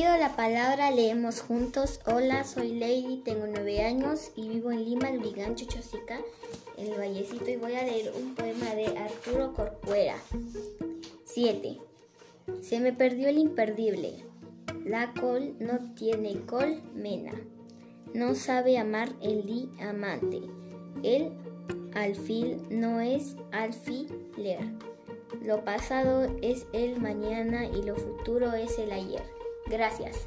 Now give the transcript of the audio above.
pido la palabra, leemos juntos. Hola, soy Lady, tengo nueve años y vivo en Lima, Lurigancho, Chosica, en el Vallecito y voy a leer un poema de Arturo Corcuera. 7. Se me perdió el imperdible. La col no tiene colmena. No sabe amar el diamante. El alfil no es alfiler. Lo pasado es el mañana y lo futuro es el ayer. Gracias.